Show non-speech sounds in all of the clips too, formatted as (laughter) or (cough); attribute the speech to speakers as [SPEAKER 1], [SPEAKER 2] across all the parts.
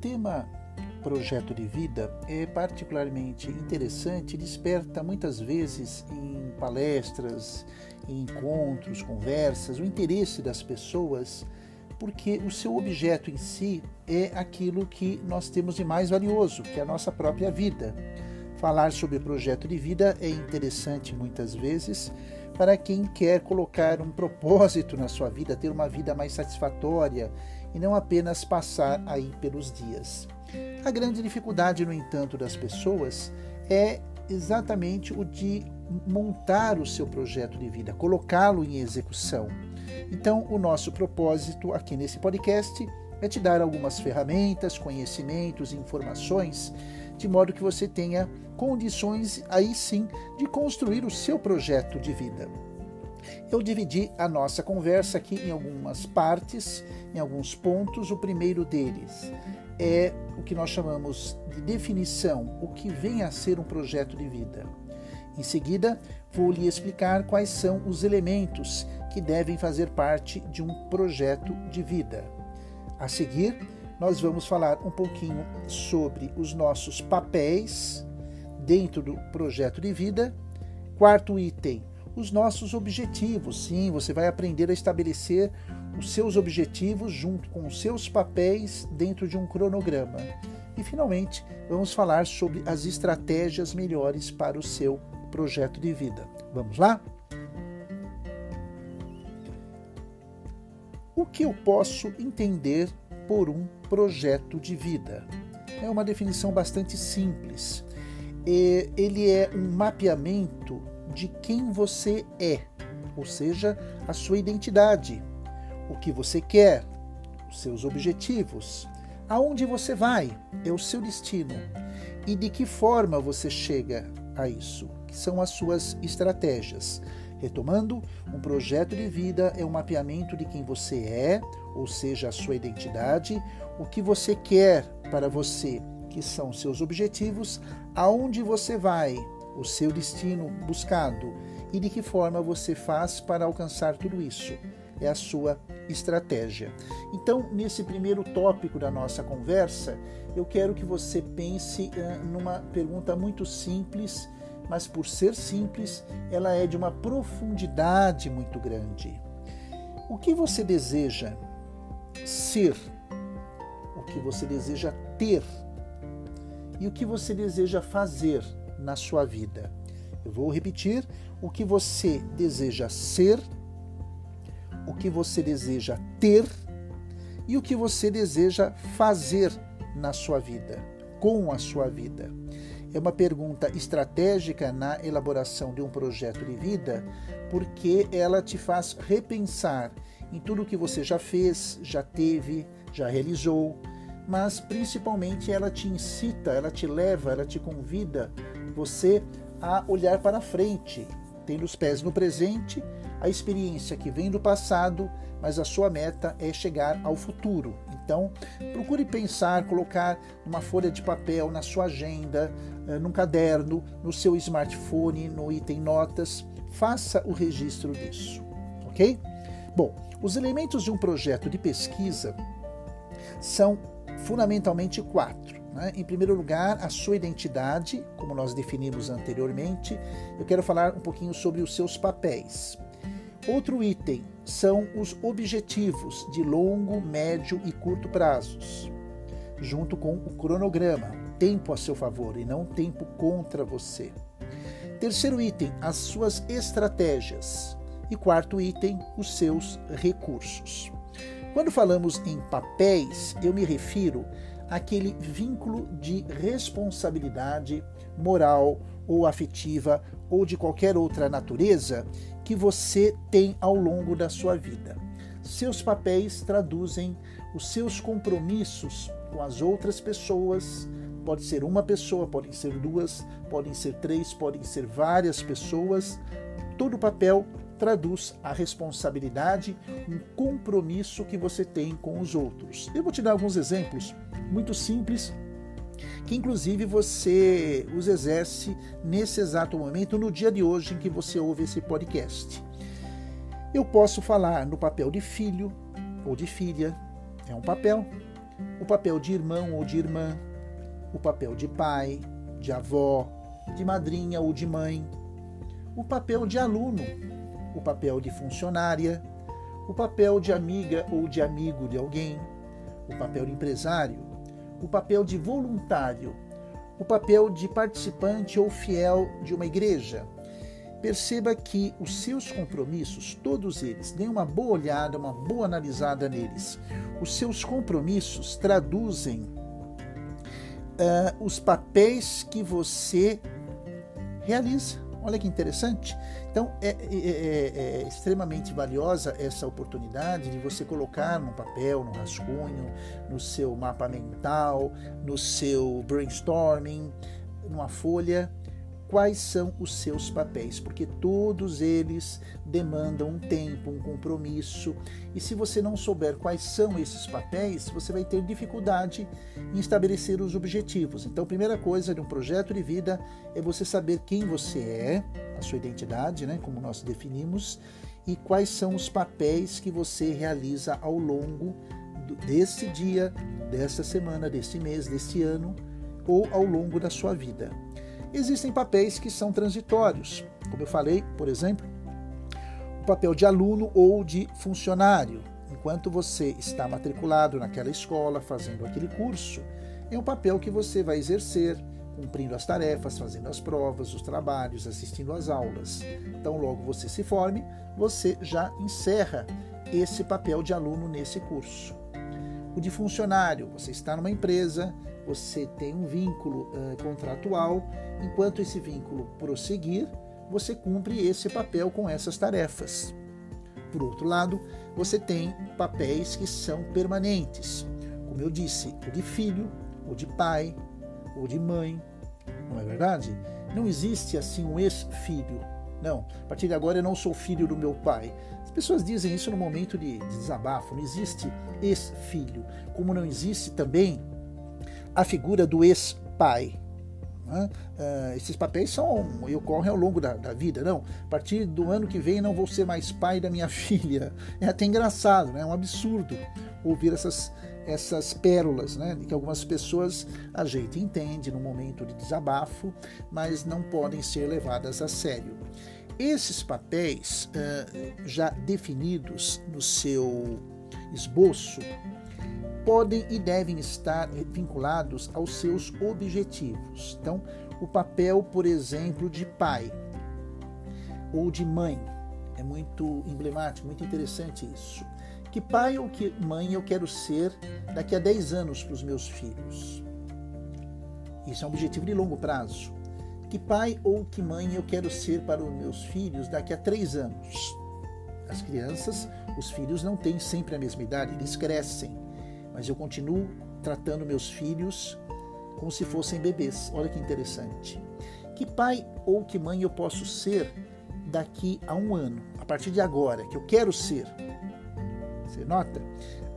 [SPEAKER 1] tema projeto de vida é particularmente interessante e desperta muitas vezes em palestras, em encontros, conversas, o interesse das pessoas, porque o seu objeto em si é aquilo que nós temos de mais valioso, que é a nossa própria vida. Falar sobre projeto de vida é interessante muitas vezes para quem quer colocar um propósito na sua vida, ter uma vida mais satisfatória e não apenas passar aí pelos dias. A grande dificuldade, no entanto, das pessoas é exatamente o de montar o seu projeto de vida, colocá-lo em execução. Então, o nosso propósito aqui nesse podcast é te dar algumas ferramentas, conhecimentos, informações, de modo que você tenha condições aí sim de construir o seu projeto de vida. Eu dividi a nossa conversa aqui em algumas partes, em alguns pontos. O primeiro deles é o que nós chamamos de definição, o que vem a ser um projeto de vida. Em seguida, vou lhe explicar quais são os elementos que devem fazer parte de um projeto de vida. A seguir, nós vamos falar um pouquinho sobre os nossos papéis dentro do projeto de vida. Quarto item, os nossos objetivos. Sim, você vai aprender a estabelecer os seus objetivos junto com os seus papéis dentro de um cronograma. E finalmente, vamos falar sobre as estratégias melhores para o seu projeto de vida. Vamos lá? O que eu posso entender por um projeto de vida? É uma definição bastante simples. Ele é um mapeamento de quem você é, ou seja, a sua identidade, o que você quer, os seus objetivos, aonde você vai, é o seu destino e de que forma você chega a isso, que são as suas estratégias. Retomando, um projeto de vida é um mapeamento de quem você é, ou seja, a sua identidade, o que você quer para você, que são seus objetivos, aonde você vai, o seu destino buscado e de que forma você faz para alcançar tudo isso é a sua estratégia. Então, nesse primeiro tópico da nossa conversa, eu quero que você pense uh, numa pergunta muito simples, mas por ser simples, ela é de uma profundidade muito grande. O que você deseja ser? O que você deseja ter? E o que você deseja fazer na sua vida? Eu vou repetir: o que você deseja ser o que você deseja ter e o que você deseja fazer na sua vida, com a sua vida. É uma pergunta estratégica na elaboração de um projeto de vida, porque ela te faz repensar em tudo que você já fez, já teve, já realizou, mas principalmente ela te incita, ela te leva, ela te convida você a olhar para frente, tendo os pés no presente a experiência que vem do passado, mas a sua meta é chegar ao futuro. Então, procure pensar, colocar uma folha de papel na sua agenda, eh, num caderno, no seu smartphone, no item notas. Faça o registro disso, ok? Bom, os elementos de um projeto de pesquisa são fundamentalmente quatro. Né? Em primeiro lugar, a sua identidade, como nós definimos anteriormente. Eu quero falar um pouquinho sobre os seus papéis. Outro item são os objetivos de longo, médio e curto prazos, junto com o cronograma, tempo a seu favor e não tempo contra você. Terceiro item, as suas estratégias. E quarto item, os seus recursos. Quando falamos em papéis, eu me refiro àquele vínculo de responsabilidade moral ou afetiva ou de qualquer outra natureza que você tem ao longo da sua vida. Seus papéis traduzem os seus compromissos com as outras pessoas. Pode ser uma pessoa, podem ser duas, podem ser três, podem ser várias pessoas. Todo papel traduz a responsabilidade, um compromisso que você tem com os outros. Eu vou te dar alguns exemplos muito simples que inclusive você os exerce nesse exato momento, no dia de hoje em que você ouve esse podcast. Eu posso falar no papel de filho ou de filha, é um papel. o papel de irmão ou de irmã, o papel de pai, de avó, de madrinha ou de mãe, o papel de aluno, o papel de funcionária, o papel de amiga ou de amigo de alguém, o papel de empresário, o papel de voluntário, o papel de participante ou fiel de uma igreja. Perceba que os seus compromissos, todos eles, dê uma boa olhada, uma boa analisada neles. Os seus compromissos traduzem uh, os papéis que você realiza. Olha que interessante. Então, é, é, é, é, extremamente valiosa essa oportunidade de você colocar num papel, no rascunho, no seu mapa mental, no seu brainstorming, numa folha, quais são os seus papéis, porque todos eles demandam um tempo, um compromisso, e se você não souber quais são esses papéis, você vai ter dificuldade em estabelecer os objetivos. Então, a primeira coisa de um projeto de vida é você saber quem você é, a sua identidade, né, como nós definimos, e quais são os papéis que você realiza ao longo desse dia, dessa semana, desse mês, desse ano ou ao longo da sua vida. Existem papéis que são transitórios, como eu falei, por exemplo, o papel de aluno ou de funcionário. Enquanto você está matriculado naquela escola, fazendo aquele curso, é um papel que você vai exercer, cumprindo as tarefas, fazendo as provas, os trabalhos, assistindo às aulas. Então, logo você se forme, você já encerra esse papel de aluno nesse curso. O de funcionário, você está numa empresa, você tem um vínculo uh, contratual, enquanto esse vínculo prosseguir, você cumpre esse papel com essas tarefas. Por outro lado, você tem papéis que são permanentes, como eu disse, o de filho, o de pai, ou de mãe, não é verdade? Não existe assim um ex-filho. Não, a partir de agora eu não sou filho do meu pai. As pessoas dizem isso no momento de desabafo. Não existe ex-filho. Como não existe também a figura do ex-pai. Né? Uh, esses papéis são e ocorrem ao longo da, da, vida. Não, a partir do ano que vem não vou ser mais pai da minha (laughs) filha. É até engraçado, né? é um absurdo ouvir essas, essas pérolas, né? que algumas pessoas a gente entende no momento de desabafo, mas não podem ser levadas a sério. Esses papéis uh, já definidos no seu esboço podem e devem estar vinculados aos seus objetivos. Então, o papel, por exemplo, de pai ou de mãe é muito emblemático, muito interessante isso. Que pai ou que mãe eu quero ser daqui a 10 anos para os meus filhos? Isso é um objetivo de longo prazo. Que pai ou que mãe eu quero ser para os meus filhos daqui a 3 anos? As crianças, os filhos não têm sempre a mesma idade, eles crescem mas eu continuo tratando meus filhos como se fossem bebês. Olha que interessante. Que pai ou que mãe eu posso ser daqui a um ano, a partir de agora, que eu quero ser? Você nota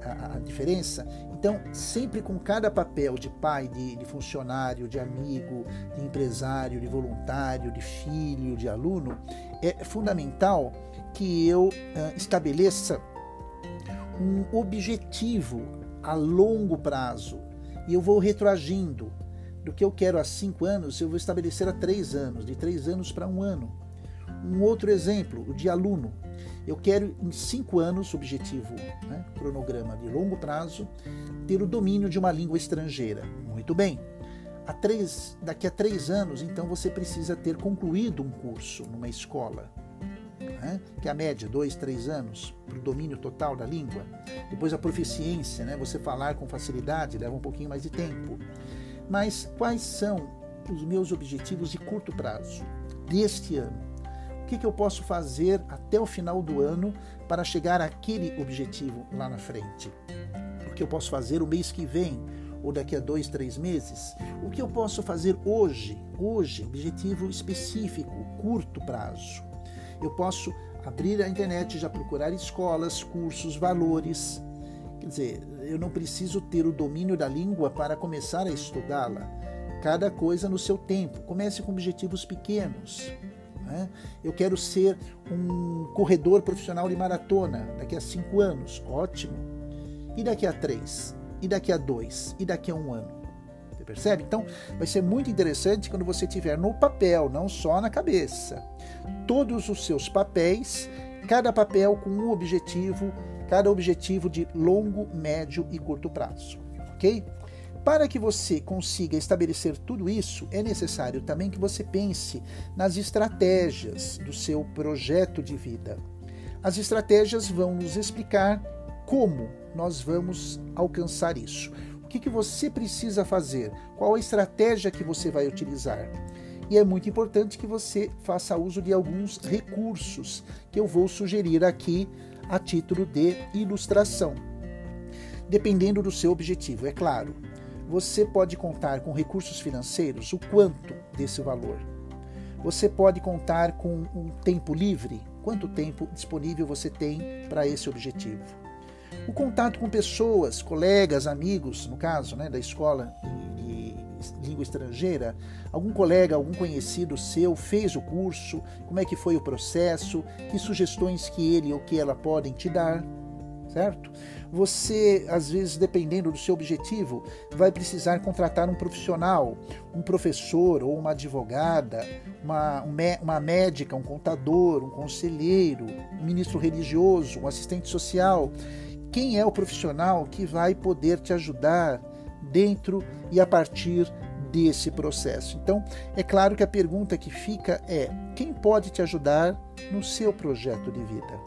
[SPEAKER 1] a, a diferença? Então, sempre com cada papel de pai, de, de, funcionário, de amigo, de empresário, de voluntário, de filho, de aluno, é fundamental que eu uh, estabeleça um objetivo a longo prazo e eu vou retroagindo. Do que eu quero há cinco anos, eu vou estabelecer a três anos, de três anos para um ano. Um outro exemplo, o de aluno. Eu quero, em cinco anos, objetivo, né, cronograma de longo prazo, ter o domínio de uma língua estrangeira. Muito bem. A três, daqui a três anos, então, você precisa ter concluído um curso numa escola né? que é a média, dois, três anos, para o domínio total da língua. Depois a proficiência, né? você falar com facilidade, leva um pouquinho mais de tempo. Mas quais são os meus objetivos de curto prazo deste ano? O que, que eu posso fazer até o final do ano para chegar àquele objetivo lá na frente? O que eu posso fazer o mês que vem? ou daqui a dois, três meses? O que eu posso fazer hoje? Hoje, objetivo específico, curto prazo. Eu posso abrir a internet já procurar escolas, cursos, valores. Quer dizer, eu não preciso ter o domínio da língua para começar a estudá-la. Cada coisa no seu tempo. Comece com objetivos pequenos. Né? Eu quero ser um corredor profissional de maratona daqui a cinco anos. Ótimo. E daqui a três? e daqui a dois, e daqui a um ano. Percebe? Então, vai ser muito interessante quando você tiver no papel, não só na cabeça. Todos os seus papéis, cada papel com um objetivo, cada objetivo de longo, médio e curto prazo. Ok? Para que você consiga estabelecer tudo isso, é necessário também que você pense nas estratégias do seu projeto de vida. As estratégias vão nos explicar como nós vamos alcançar isso. Que, que você precisa fazer? Qual a estratégia que você vai utilizar? E é muito importante que você faça uso de alguns recursos que eu vou sugerir aqui a título de ilustração. Dependendo do seu objetivo, é claro. Você pode contar com recursos financeiros, o quanto desse valor? Você pode contar com um tempo livre? Quanto tempo disponível você tem para esse objetivo? O contato com pessoas, colegas, amigos, no caso né, da escola de, língua estrangeira, algum colega, algum conhecido seu fez o curso, como é que foi o processo, que sugestões que ele ou que ela podem te dar certo? Você, às vezes, dependendo do seu objetivo, vai precisar contratar um profissional, um professor ou uma advogada, uma, uma médica, um contador, um conselheiro, um ministro religioso, um assistente social. Quem é o profissional que vai poder te ajudar dentro e a partir desse processo? Então, é claro que a pergunta que fica é: quem pode te ajudar no seu projeto de vida?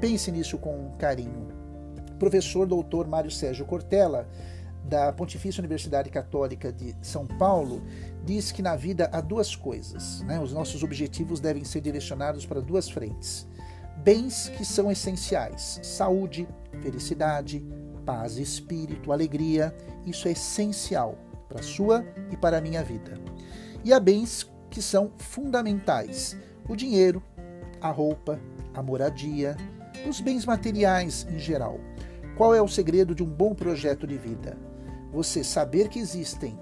[SPEAKER 1] Pense nisso com carinho. Professor doutor Mário Sérgio Cortella, da Pontifícia Universidade Católica de São Paulo, diz que na vida há duas coisas. Né? Os nossos objetivos devem ser direcionados para duas frentes. Bens que são essenciais: saúde, felicidade, paz, espírito, alegria. Isso é essencial para a sua e para a minha vida. E há bens que são fundamentais: o dinheiro, a roupa, a moradia, os bens materiais em geral. Qual é o segredo de um bom projeto de vida? Você saber que existem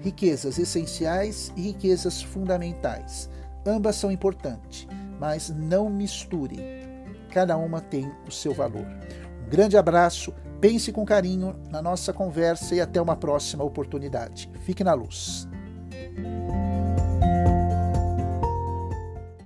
[SPEAKER 1] riquezas essenciais e riquezas fundamentais. Ambas são importantes, mas não misture. Cada uma tem o seu valor. Um grande abraço, pense com carinho na nossa conversa e até uma próxima oportunidade. Fique na luz.